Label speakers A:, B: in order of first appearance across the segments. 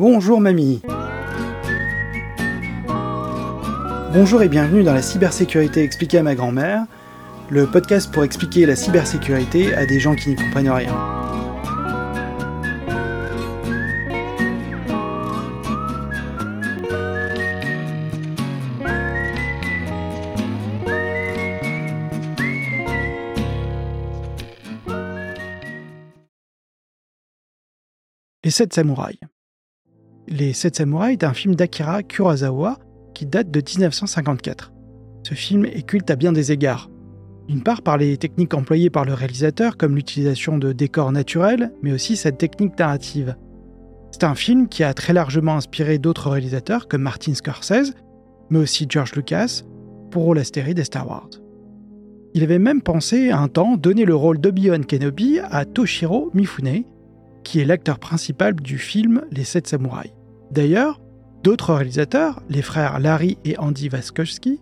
A: Bonjour mamie Bonjour et bienvenue dans la cybersécurité expliquée à ma grand-mère, le podcast pour expliquer la cybersécurité à des gens qui n'y comprennent rien. Les Sept Samouraïs. Les Sept Samouraïs est un film d'Akira Kurosawa qui date de 1954. Ce film est culte à bien des égards. D'une part par les techniques employées par le réalisateur comme l'utilisation de décors naturels, mais aussi cette technique narrative. C'est un film qui a très largement inspiré d'autres réalisateurs comme Martin Scorsese, mais aussi George Lucas, pour la série des Star Wars. Il avait même pensé un temps donner le rôle d'Obi-Wan Kenobi à Toshiro Mifune, qui est l'acteur principal du film Les Sept Samouraïs. D'ailleurs, d'autres réalisateurs, les frères Larry et Andy Waskowski,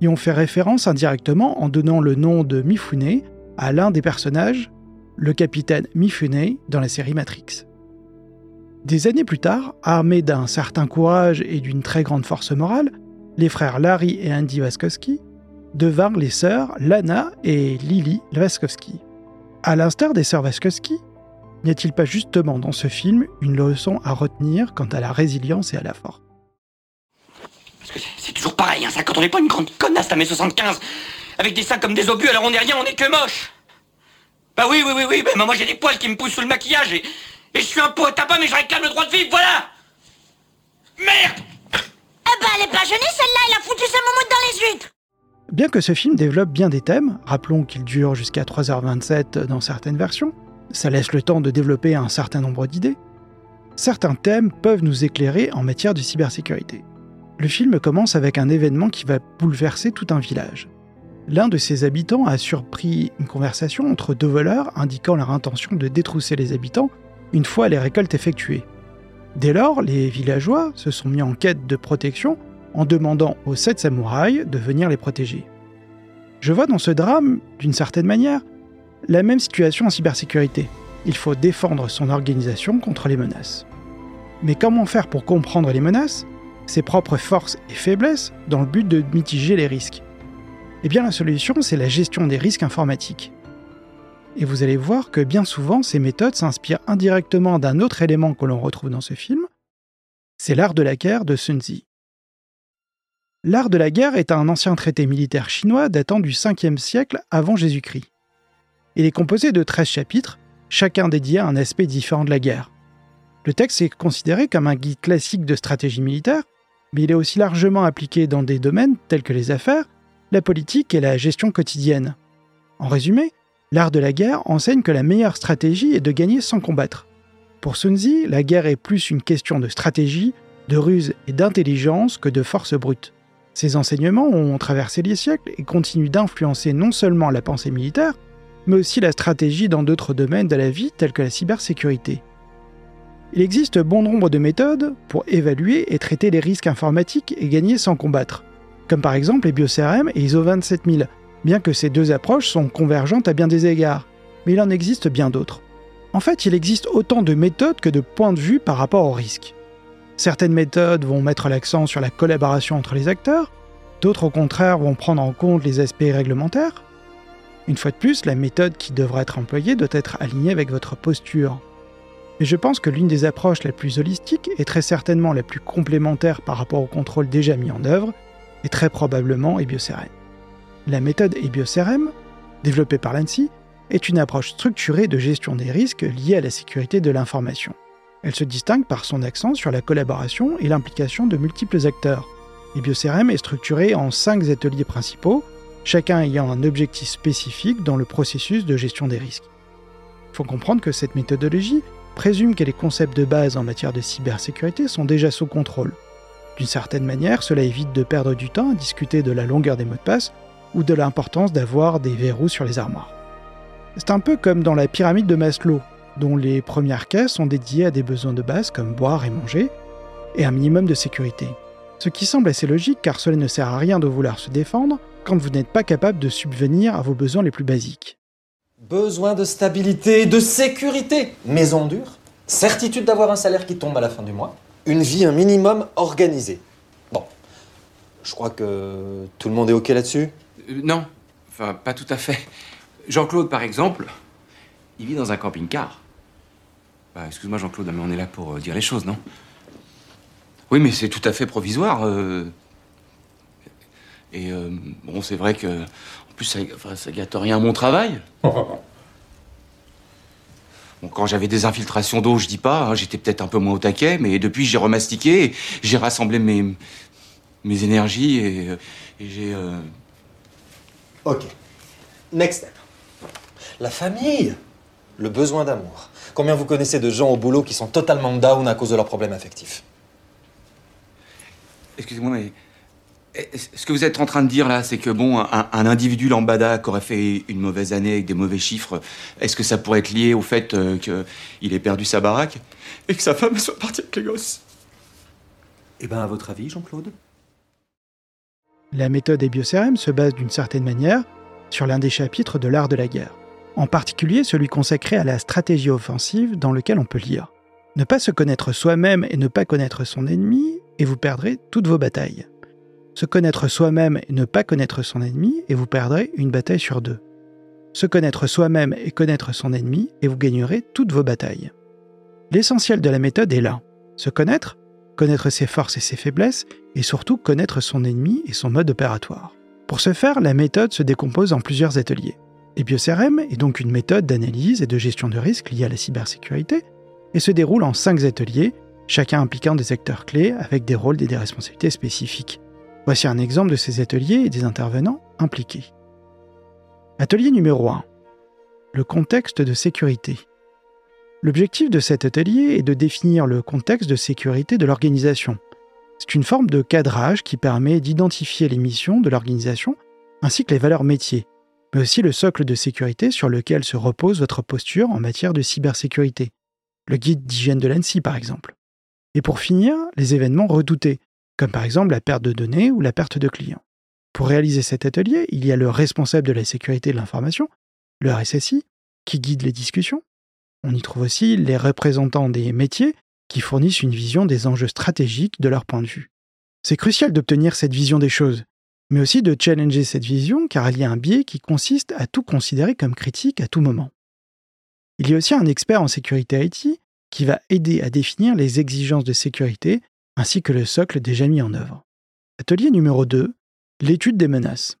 A: y ont fait référence indirectement en donnant le nom de Mifune à l'un des personnages, le capitaine Mifune dans la série Matrix. Des années plus tard, armés d'un certain courage et d'une très grande force morale, les frères Larry et Andy Waskowski devinrent les sœurs Lana et Lily Waskowski. À l'instar des sœurs Waskowski, N'y a-t-il pas justement dans ce film une leçon à retenir quant à la résilience et à la force?
B: Parce que c'est toujours pareil, hein, ça, quand on n'est pas une grande connasse à mes 75, avec des seins comme des obus, alors on n'est rien, on est que moche. Bah oui, oui, oui, oui, bah moi j'ai des poils qui me poussent sous le maquillage et, et je suis un pot à tabac, mais je réclame le droit de vivre, voilà! Merde!
C: Eh ben elle est pas jeunée celle-là, elle a foutu sa moumoute dans les huîtres!
A: Bien que ce film développe bien des thèmes, rappelons qu'il dure jusqu'à 3h27 dans certaines versions, ça laisse le temps de développer un certain nombre d'idées. Certains thèmes peuvent nous éclairer en matière de cybersécurité. Le film commence avec un événement qui va bouleverser tout un village. L'un de ses habitants a surpris une conversation entre deux voleurs indiquant leur intention de détrousser les habitants une fois les récoltes effectuées. Dès lors, les villageois se sont mis en quête de protection en demandant aux sept samouraïs de venir les protéger. Je vois dans ce drame, d'une certaine manière, la même situation en cybersécurité. Il faut défendre son organisation contre les menaces. Mais comment faire pour comprendre les menaces, ses propres forces et faiblesses, dans le but de mitiger les risques? Eh bien la solution, c'est la gestion des risques informatiques. Et vous allez voir que bien souvent, ces méthodes s'inspirent indirectement d'un autre élément que l'on retrouve dans ce film, c'est l'art de la guerre de Sun Tzu. L'art de la guerre est un ancien traité militaire chinois datant du 5e siècle avant Jésus-Christ. Il est composé de 13 chapitres, chacun dédié à un aspect différent de la guerre. Le texte est considéré comme un guide classique de stratégie militaire, mais il est aussi largement appliqué dans des domaines tels que les affaires, la politique et la gestion quotidienne. En résumé, l'art de la guerre enseigne que la meilleure stratégie est de gagner sans combattre. Pour Sun Tzu, la guerre est plus une question de stratégie, de ruse et d'intelligence que de force brute. Ces enseignements ont traversé les siècles et continuent d'influencer non seulement la pensée militaire, mais aussi la stratégie dans d'autres domaines de la vie tels que la cybersécurité. Il existe bon nombre de méthodes pour évaluer et traiter les risques informatiques et gagner sans combattre, comme par exemple les BioCRM et ISO 27000, bien que ces deux approches sont convergentes à bien des égards, mais il en existe bien d'autres. En fait, il existe autant de méthodes que de points de vue par rapport aux risques. Certaines méthodes vont mettre l'accent sur la collaboration entre les acteurs, d'autres au contraire vont prendre en compte les aspects réglementaires, une fois de plus, la méthode qui devra être employée doit être alignée avec votre posture. Mais je pense que l'une des approches la plus holistique et très certainement la plus complémentaire par rapport au contrôle déjà mis en œuvre est très probablement EBioCRM. La méthode EBioCRM, développée par l'ANSI, est une approche structurée de gestion des risques liés à la sécurité de l'information. Elle se distingue par son accent sur la collaboration et l'implication de multiples acteurs. EBioCRM est structuré en cinq ateliers principaux chacun ayant un objectif spécifique dans le processus de gestion des risques. Il faut comprendre que cette méthodologie présume que les concepts de base en matière de cybersécurité sont déjà sous contrôle. D'une certaine manière, cela évite de perdre du temps à discuter de la longueur des mots de passe ou de l'importance d'avoir des verrous sur les armoires. C'est un peu comme dans la pyramide de Maslow, dont les premières caisses sont dédiées à des besoins de base comme boire et manger, et un minimum de sécurité. Ce qui semble assez logique car cela ne sert à rien de vouloir se défendre quand vous n'êtes pas capable de subvenir à vos besoins les plus basiques.
D: Besoin de stabilité, de sécurité, maison dure, certitude d'avoir un salaire qui tombe à la fin du mois, une vie un minimum organisée. Bon, je crois que tout le monde est OK là-dessus?
E: Euh, non, enfin, pas tout à fait. Jean-Claude, par exemple, il vit dans un camping-car. Bah, excuse-moi, Jean-Claude, mais on est là pour euh, dire les choses, non? Oui, mais c'est tout à fait provisoire. euh. Et euh, bon, c'est vrai que. En plus, ça, enfin, ça gâte rien à mon travail. Bon, quand j'avais des infiltrations d'eau, je dis pas, hein, j'étais peut-être un peu moins au taquet, mais depuis, j'ai remastiqué, j'ai rassemblé mes, mes énergies et, euh, et j'ai. euh,
D: OK. Next step. La famille. Le besoin d'amour. Combien vous connaissez de gens au boulot qui sont totalement down à cause de leurs problèmes affectifs?
E: Excusez-moi, mais ce que vous êtes en train de dire là, c'est que bon, un, un individu lambada qui aurait fait une mauvaise année avec des mauvais chiffres, est-ce que ça pourrait être lié au fait euh, qu'il ait perdu sa baraque et que sa femme soit partie avec les gosses?
D: Eh ben, à votre avis, Jean-Claude?
A: La méthode des biocérèmes se base d'une certaine manière sur l'un des chapitres de l'art de la guerre, en particulier celui consacré à la stratégie offensive dans lequel on peut lire. Ne pas se connaître soi-même et ne pas connaître son ennemi, et vous perdrez toutes vos batailles. Se connaître soi-même et ne pas connaître son ennemi, et vous perdrez une bataille sur deux. Se connaître soi-même et connaître son ennemi, et vous gagnerez toutes vos batailles. L'essentiel de la méthode est là. Se connaître, connaître ses forces et ses faiblesses, et surtout connaître son ennemi et son mode opératoire. Pour ce faire, la méthode se décompose en plusieurs ateliers. Les biocRM est donc une méthode d'analyse et de gestion de risques liée à la cybersécurité et se déroule en cinq ateliers, chacun impliquant des acteurs clés avec des rôles et des responsabilités spécifiques. Voici un exemple de ces ateliers et des intervenants impliqués. Atelier numéro 1. Le contexte de sécurité. L'objectif de cet atelier est de définir le contexte de sécurité de l'organisation. C'est une forme de cadrage qui permet d'identifier les missions de l'organisation ainsi que les valeurs métiers, mais aussi le socle de sécurité sur lequel se repose votre posture en matière de cybersécurité, le guide d'hygiène de l'ANSI par exemple. Et pour finir, les événements redoutés, comme par exemple la perte de données ou la perte de clients. Pour réaliser cet atelier, il y a le responsable de la sécurité de l'information, le RSSI, qui guide les discussions. On y trouve aussi les représentants des métiers qui fournissent une vision des enjeux stratégiques de leur point de vue. C'est crucial d'obtenir cette vision des choses, mais aussi de challenger cette vision car il y a un biais qui consiste à tout considérer comme critique à tout moment. Il y a aussi un expert en sécurité IT qui va aider à définir les exigences de sécurité ainsi que le socle déjà mis en œuvre. Atelier numéro 2, l'étude des menaces.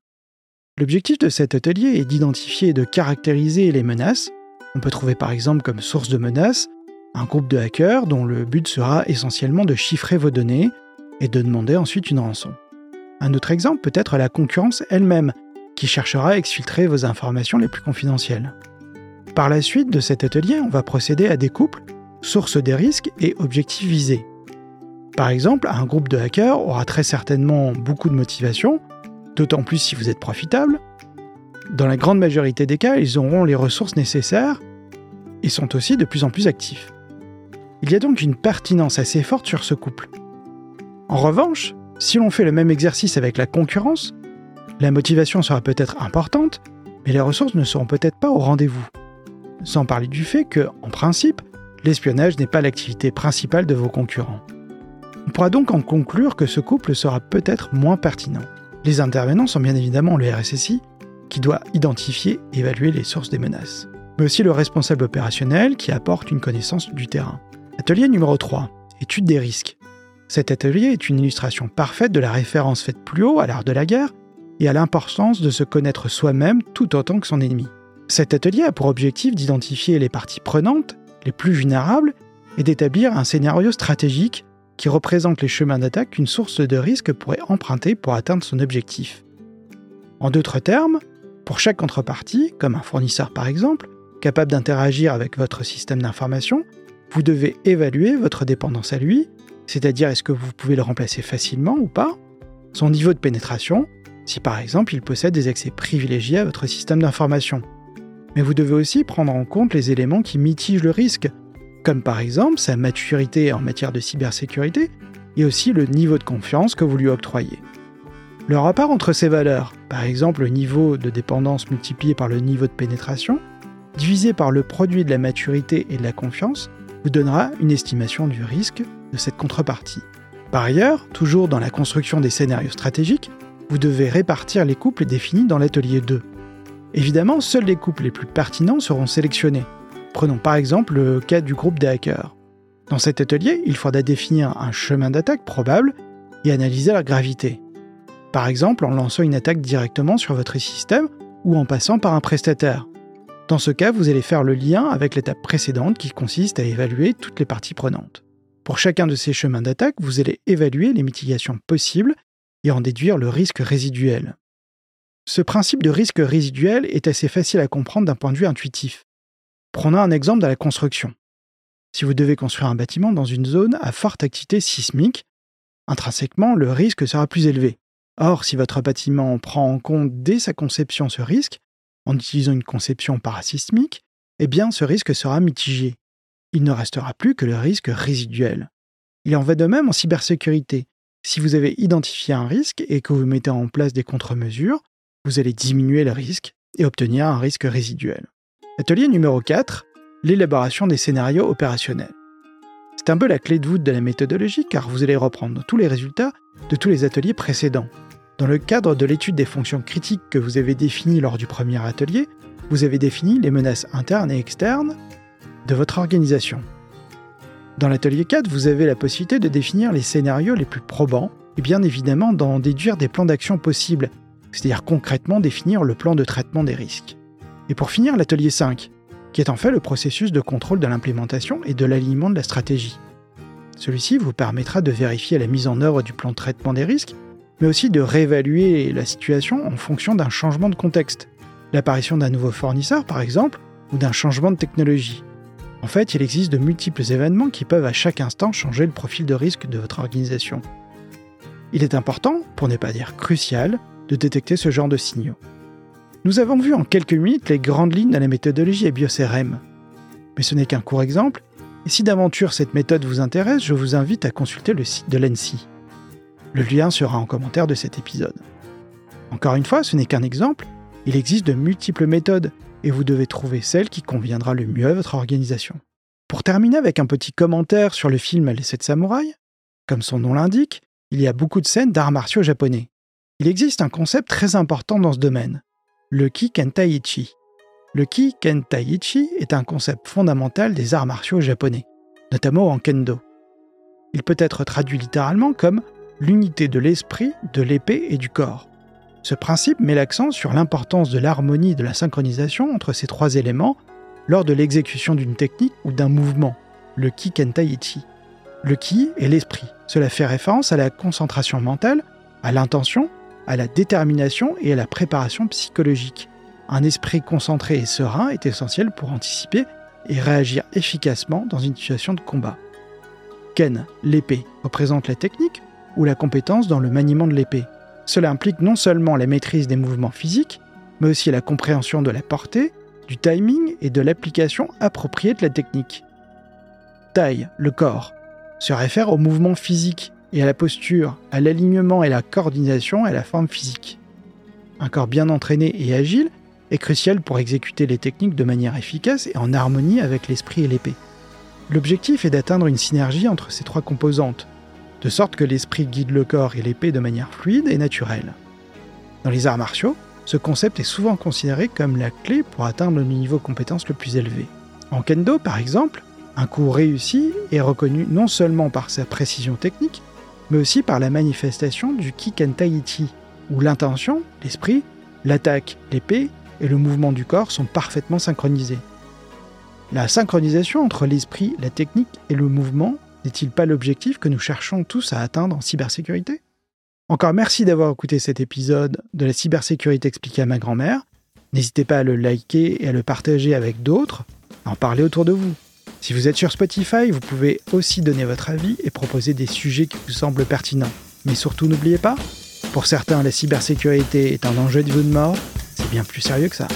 A: L'objectif de cet atelier est d'identifier et de caractériser les menaces. On peut trouver par exemple comme source de menaces un groupe de hackers dont le but sera essentiellement de chiffrer vos données et de demander ensuite une rançon. Un autre exemple peut être la concurrence elle-même, qui cherchera à exfiltrer vos informations les plus confidentielles. Par la suite de cet atelier, on va procéder à des couples, sources des risques et objectifs visés. Par exemple, un groupe de hackers aura très certainement beaucoup de motivation, d'autant plus si vous êtes profitable. Dans la grande majorité des cas, ils auront les ressources nécessaires et sont aussi de plus en plus actifs. Il y a donc une pertinence assez forte sur ce couple. En revanche, si l'on fait le même exercice avec la concurrence, la motivation sera peut-être importante, mais les ressources ne seront peut-être pas au rendez-vous. Sans parler du fait que, en principe, l'espionnage n'est pas l'activité principale de vos concurrents. On pourra donc en conclure que ce couple sera peut-être moins pertinent. Les intervenants sont bien évidemment le RSSI, qui doit identifier et évaluer les sources des menaces, mais aussi le responsable opérationnel qui apporte une connaissance du terrain. Atelier numéro 3. Étude des risques. Cet atelier est une illustration parfaite de la référence faite plus haut à l'art de la guerre et à l'importance de se connaître soi-même tout autant que son ennemi. Cet atelier a pour objectif d'identifier les parties prenantes, les plus vulnérables, et d'établir un scénario stratégique qui représente les chemins d'attaque qu'une source de risque pourrait emprunter pour atteindre son objectif. En d'autres termes, pour chaque contrepartie, comme un fournisseur par exemple, capable d'interagir avec votre système d'information, vous devez évaluer votre dépendance à lui, c'est-à-dire est-ce que vous pouvez le remplacer facilement ou pas, son niveau de pénétration, si par exemple il possède des accès privilégiés à votre système d'information. Mais vous devez aussi prendre en compte les éléments qui mitigent le risque, comme par exemple sa maturité en matière de cybersécurité et aussi le niveau de confiance que vous lui octroyez. Le rapport entre ces valeurs, par exemple le niveau de dépendance multiplié par le niveau de pénétration, divisé par le produit de la maturité et de la confiance, vous donnera une estimation du risque de cette contrepartie. Par ailleurs, toujours dans la construction des scénarios stratégiques, vous devez répartir les couples définis dans l'atelier 2. Évidemment, seuls les couples les plus pertinents seront sélectionnés. Prenons par exemple le cas du groupe des hackers. Dans cet atelier, il faudra définir un chemin d'attaque probable et analyser la gravité. Par exemple en lançant une attaque directement sur votre système ou en passant par un prestataire. Dans ce cas, vous allez faire le lien avec l'étape précédente qui consiste à évaluer toutes les parties prenantes. Pour chacun de ces chemins d'attaque, vous allez évaluer les mitigations possibles et en déduire le risque résiduel. Ce principe de risque résiduel est assez facile à comprendre d'un point de vue intuitif. Prenons un exemple de la construction. Si vous devez construire un bâtiment dans une zone à forte activité sismique, intrinsèquement, le risque sera plus élevé. Or, si votre bâtiment prend en compte dès sa conception ce risque, en utilisant une conception parasismique, eh bien ce risque sera mitigé. Il ne restera plus que le risque résiduel. Il en va de même en cybersécurité. Si vous avez identifié un risque et que vous mettez en place des contre-mesures, vous allez diminuer le risque et obtenir un risque résiduel. Atelier numéro 4, l'élaboration des scénarios opérationnels. C'est un peu la clé de voûte de la méthodologie car vous allez reprendre tous les résultats de tous les ateliers précédents. Dans le cadre de l'étude des fonctions critiques que vous avez définies lors du premier atelier, vous avez défini les menaces internes et externes de votre organisation. Dans l'atelier 4, vous avez la possibilité de définir les scénarios les plus probants et bien évidemment d'en déduire des plans d'action possibles, c'est-à-dire concrètement définir le plan de traitement des risques. Et pour finir, l'atelier 5, qui est en fait le processus de contrôle de l'implémentation et de l'alignement de la stratégie. Celui-ci vous permettra de vérifier la mise en œuvre du plan de traitement des risques, mais aussi de réévaluer la situation en fonction d'un changement de contexte, l'apparition d'un nouveau fournisseur par exemple, ou d'un changement de technologie. En fait, il existe de multiples événements qui peuvent à chaque instant changer le profil de risque de votre organisation. Il est important, pour ne pas dire crucial, de détecter ce genre de signaux. Nous avons vu en quelques minutes les grandes lignes de la méthodologie à. Mais ce n'est qu'un court exemple, et si d'aventure cette méthode vous intéresse, je vous invite à consulter le site de l'ENSI. Le lien sera en commentaire de cet épisode. Encore une fois, ce n'est qu'un exemple, il existe de multiples méthodes, et vous devez trouver celle qui conviendra le mieux à votre organisation. Pour terminer avec un petit commentaire sur le film Les 7 samouraïs, comme son nom l'indique, il y a beaucoup de scènes d'arts martiaux japonais. Il existe un concept très important dans ce domaine, le Kikentaichi. Le Kikentaichi est un concept fondamental des arts martiaux japonais, notamment en kendo. Il peut être traduit littéralement comme l'unité de l'esprit, de l'épée et du corps. Ce principe met l'accent sur l'importance de l'harmonie et de la synchronisation entre ces trois éléments lors de l'exécution d'une technique ou d'un mouvement, le Kikentaichi. Le ki est l'esprit. Cela fait référence à la concentration mentale, à l'intention à la détermination et à la préparation psychologique. Un esprit concentré et serein est essentiel pour anticiper et réagir efficacement dans une situation de combat. Ken, l'épée, représente la technique ou la compétence dans le maniement de l'épée. Cela implique non seulement la maîtrise des mouvements physiques, mais aussi la compréhension de la portée, du timing et de l'application appropriée de la technique. Taille, le corps, se réfère au mouvement physique et à la posture, à l'alignement et la coordination et à la forme physique. Un corps bien entraîné et agile est crucial pour exécuter les techniques de manière efficace et en harmonie avec l'esprit et l'épée. L'objectif est d'atteindre une synergie entre ces trois composantes, de sorte que l'esprit guide le corps et l'épée de manière fluide et naturelle. Dans les arts martiaux, ce concept est souvent considéré comme la clé pour atteindre le niveau compétence le plus élevé. En kendo, par exemple, un coup réussi est reconnu non seulement par sa précision technique, mais aussi par la manifestation du Kikentaichi, où l'intention, l'esprit, l'attaque, l'épée et le mouvement du corps sont parfaitement synchronisés. La synchronisation entre l'esprit, la technique et le mouvement n'est-il pas l'objectif que nous cherchons tous à atteindre en cybersécurité? Encore merci d'avoir écouté cet épisode de la cybersécurité expliquée à ma grand-mère. N'hésitez pas à le liker et à le partager avec d'autres, à en parler autour de vous. Si vous êtes sur Spotify, vous pouvez aussi donner votre avis et proposer des sujets qui vous semblent pertinents. Mais surtout, n'oubliez pas, pour certains, la cybersécurité est un enjeu de vie de mort, c'est bien plus sérieux que ça.